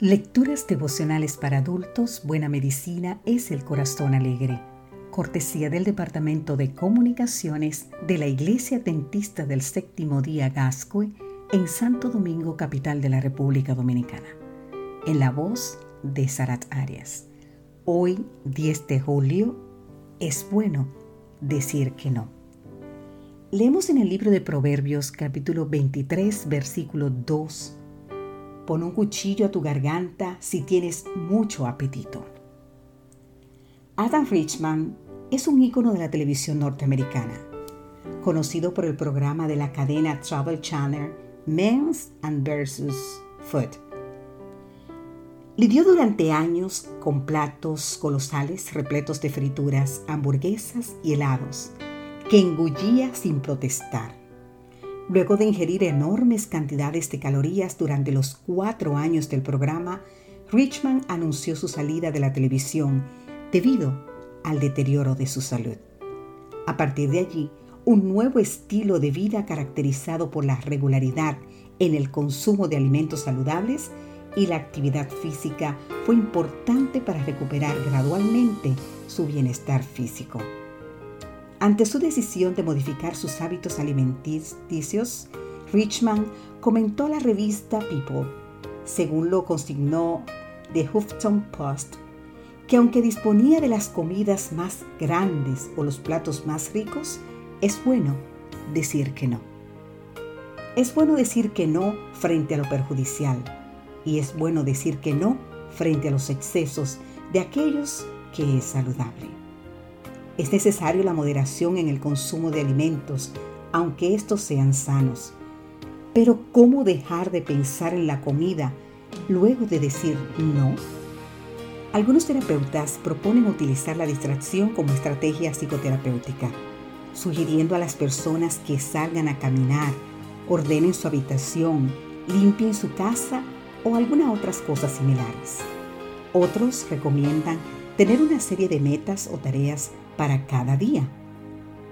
Lecturas devocionales para adultos, Buena Medicina es el Corazón Alegre. Cortesía del Departamento de Comunicaciones de la Iglesia Dentista del Séptimo Día Gascue en Santo Domingo, capital de la República Dominicana. En la voz de Sarat Arias. Hoy, 10 de julio, es bueno decir que no. Leemos en el libro de Proverbios capítulo 23, versículo 2 Pon un cuchillo a tu garganta si tienes mucho apetito. Adam Richman es un ícono de la televisión norteamericana, conocido por el programa de la cadena Travel Channel Men's and Versus Food. Lidió durante años con platos colosales repletos de frituras, hamburguesas y helados, que engullía sin protestar Luego de ingerir enormes cantidades de calorías durante los cuatro años del programa, Richman anunció su salida de la televisión debido al deterioro de su salud. A partir de allí, un nuevo estilo de vida caracterizado por la regularidad en el consumo de alimentos saludables y la actividad física fue importante para recuperar gradualmente su bienestar físico. Ante su decisión de modificar sus hábitos alimenticios, Richman comentó a la revista People, según lo consignó The Huffington Post, que aunque disponía de las comidas más grandes o los platos más ricos, es bueno decir que no. Es bueno decir que no frente a lo perjudicial y es bueno decir que no frente a los excesos de aquellos que es saludable. Es necesario la moderación en el consumo de alimentos, aunque estos sean sanos. Pero ¿cómo dejar de pensar en la comida luego de decir no? Algunos terapeutas proponen utilizar la distracción como estrategia psicoterapéutica, sugiriendo a las personas que salgan a caminar, ordenen su habitación, limpien su casa o algunas otras cosas similares. Otros recomiendan tener una serie de metas o tareas para cada día,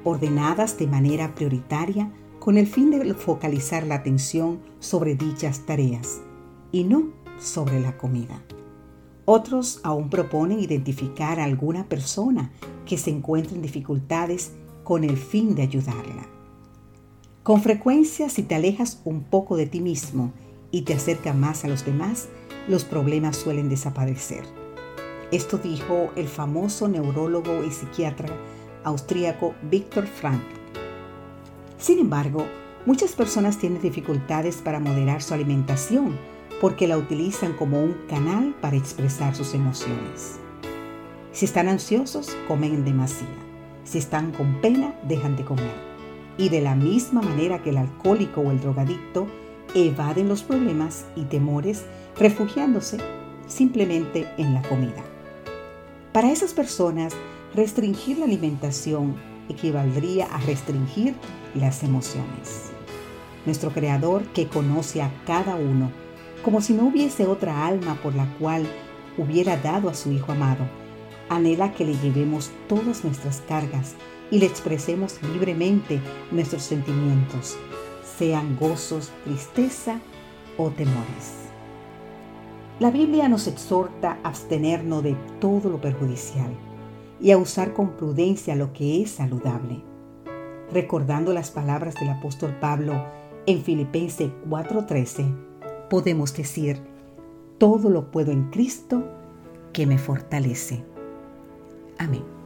ordenadas de manera prioritaria con el fin de focalizar la atención sobre dichas tareas y no sobre la comida. Otros aún proponen identificar a alguna persona que se encuentre en dificultades con el fin de ayudarla. Con frecuencia, si te alejas un poco de ti mismo y te acercas más a los demás, los problemas suelen desaparecer. Esto dijo el famoso neurólogo y psiquiatra austríaco Viktor Frankl. Sin embargo, muchas personas tienen dificultades para moderar su alimentación porque la utilizan como un canal para expresar sus emociones. Si están ansiosos, comen demasiado. Si están con pena, dejan de comer. Y de la misma manera que el alcohólico o el drogadicto evaden los problemas y temores refugiándose simplemente en la comida. Para esas personas, restringir la alimentación equivaldría a restringir las emociones. Nuestro Creador, que conoce a cada uno, como si no hubiese otra alma por la cual hubiera dado a su Hijo amado, anhela que le llevemos todas nuestras cargas y le expresemos libremente nuestros sentimientos, sean gozos, tristeza o temores. La Biblia nos exhorta a abstenernos de todo lo perjudicial y a usar con prudencia lo que es saludable. Recordando las palabras del apóstol Pablo en Filipenses 4:13, podemos decir, todo lo puedo en Cristo que me fortalece. Amén.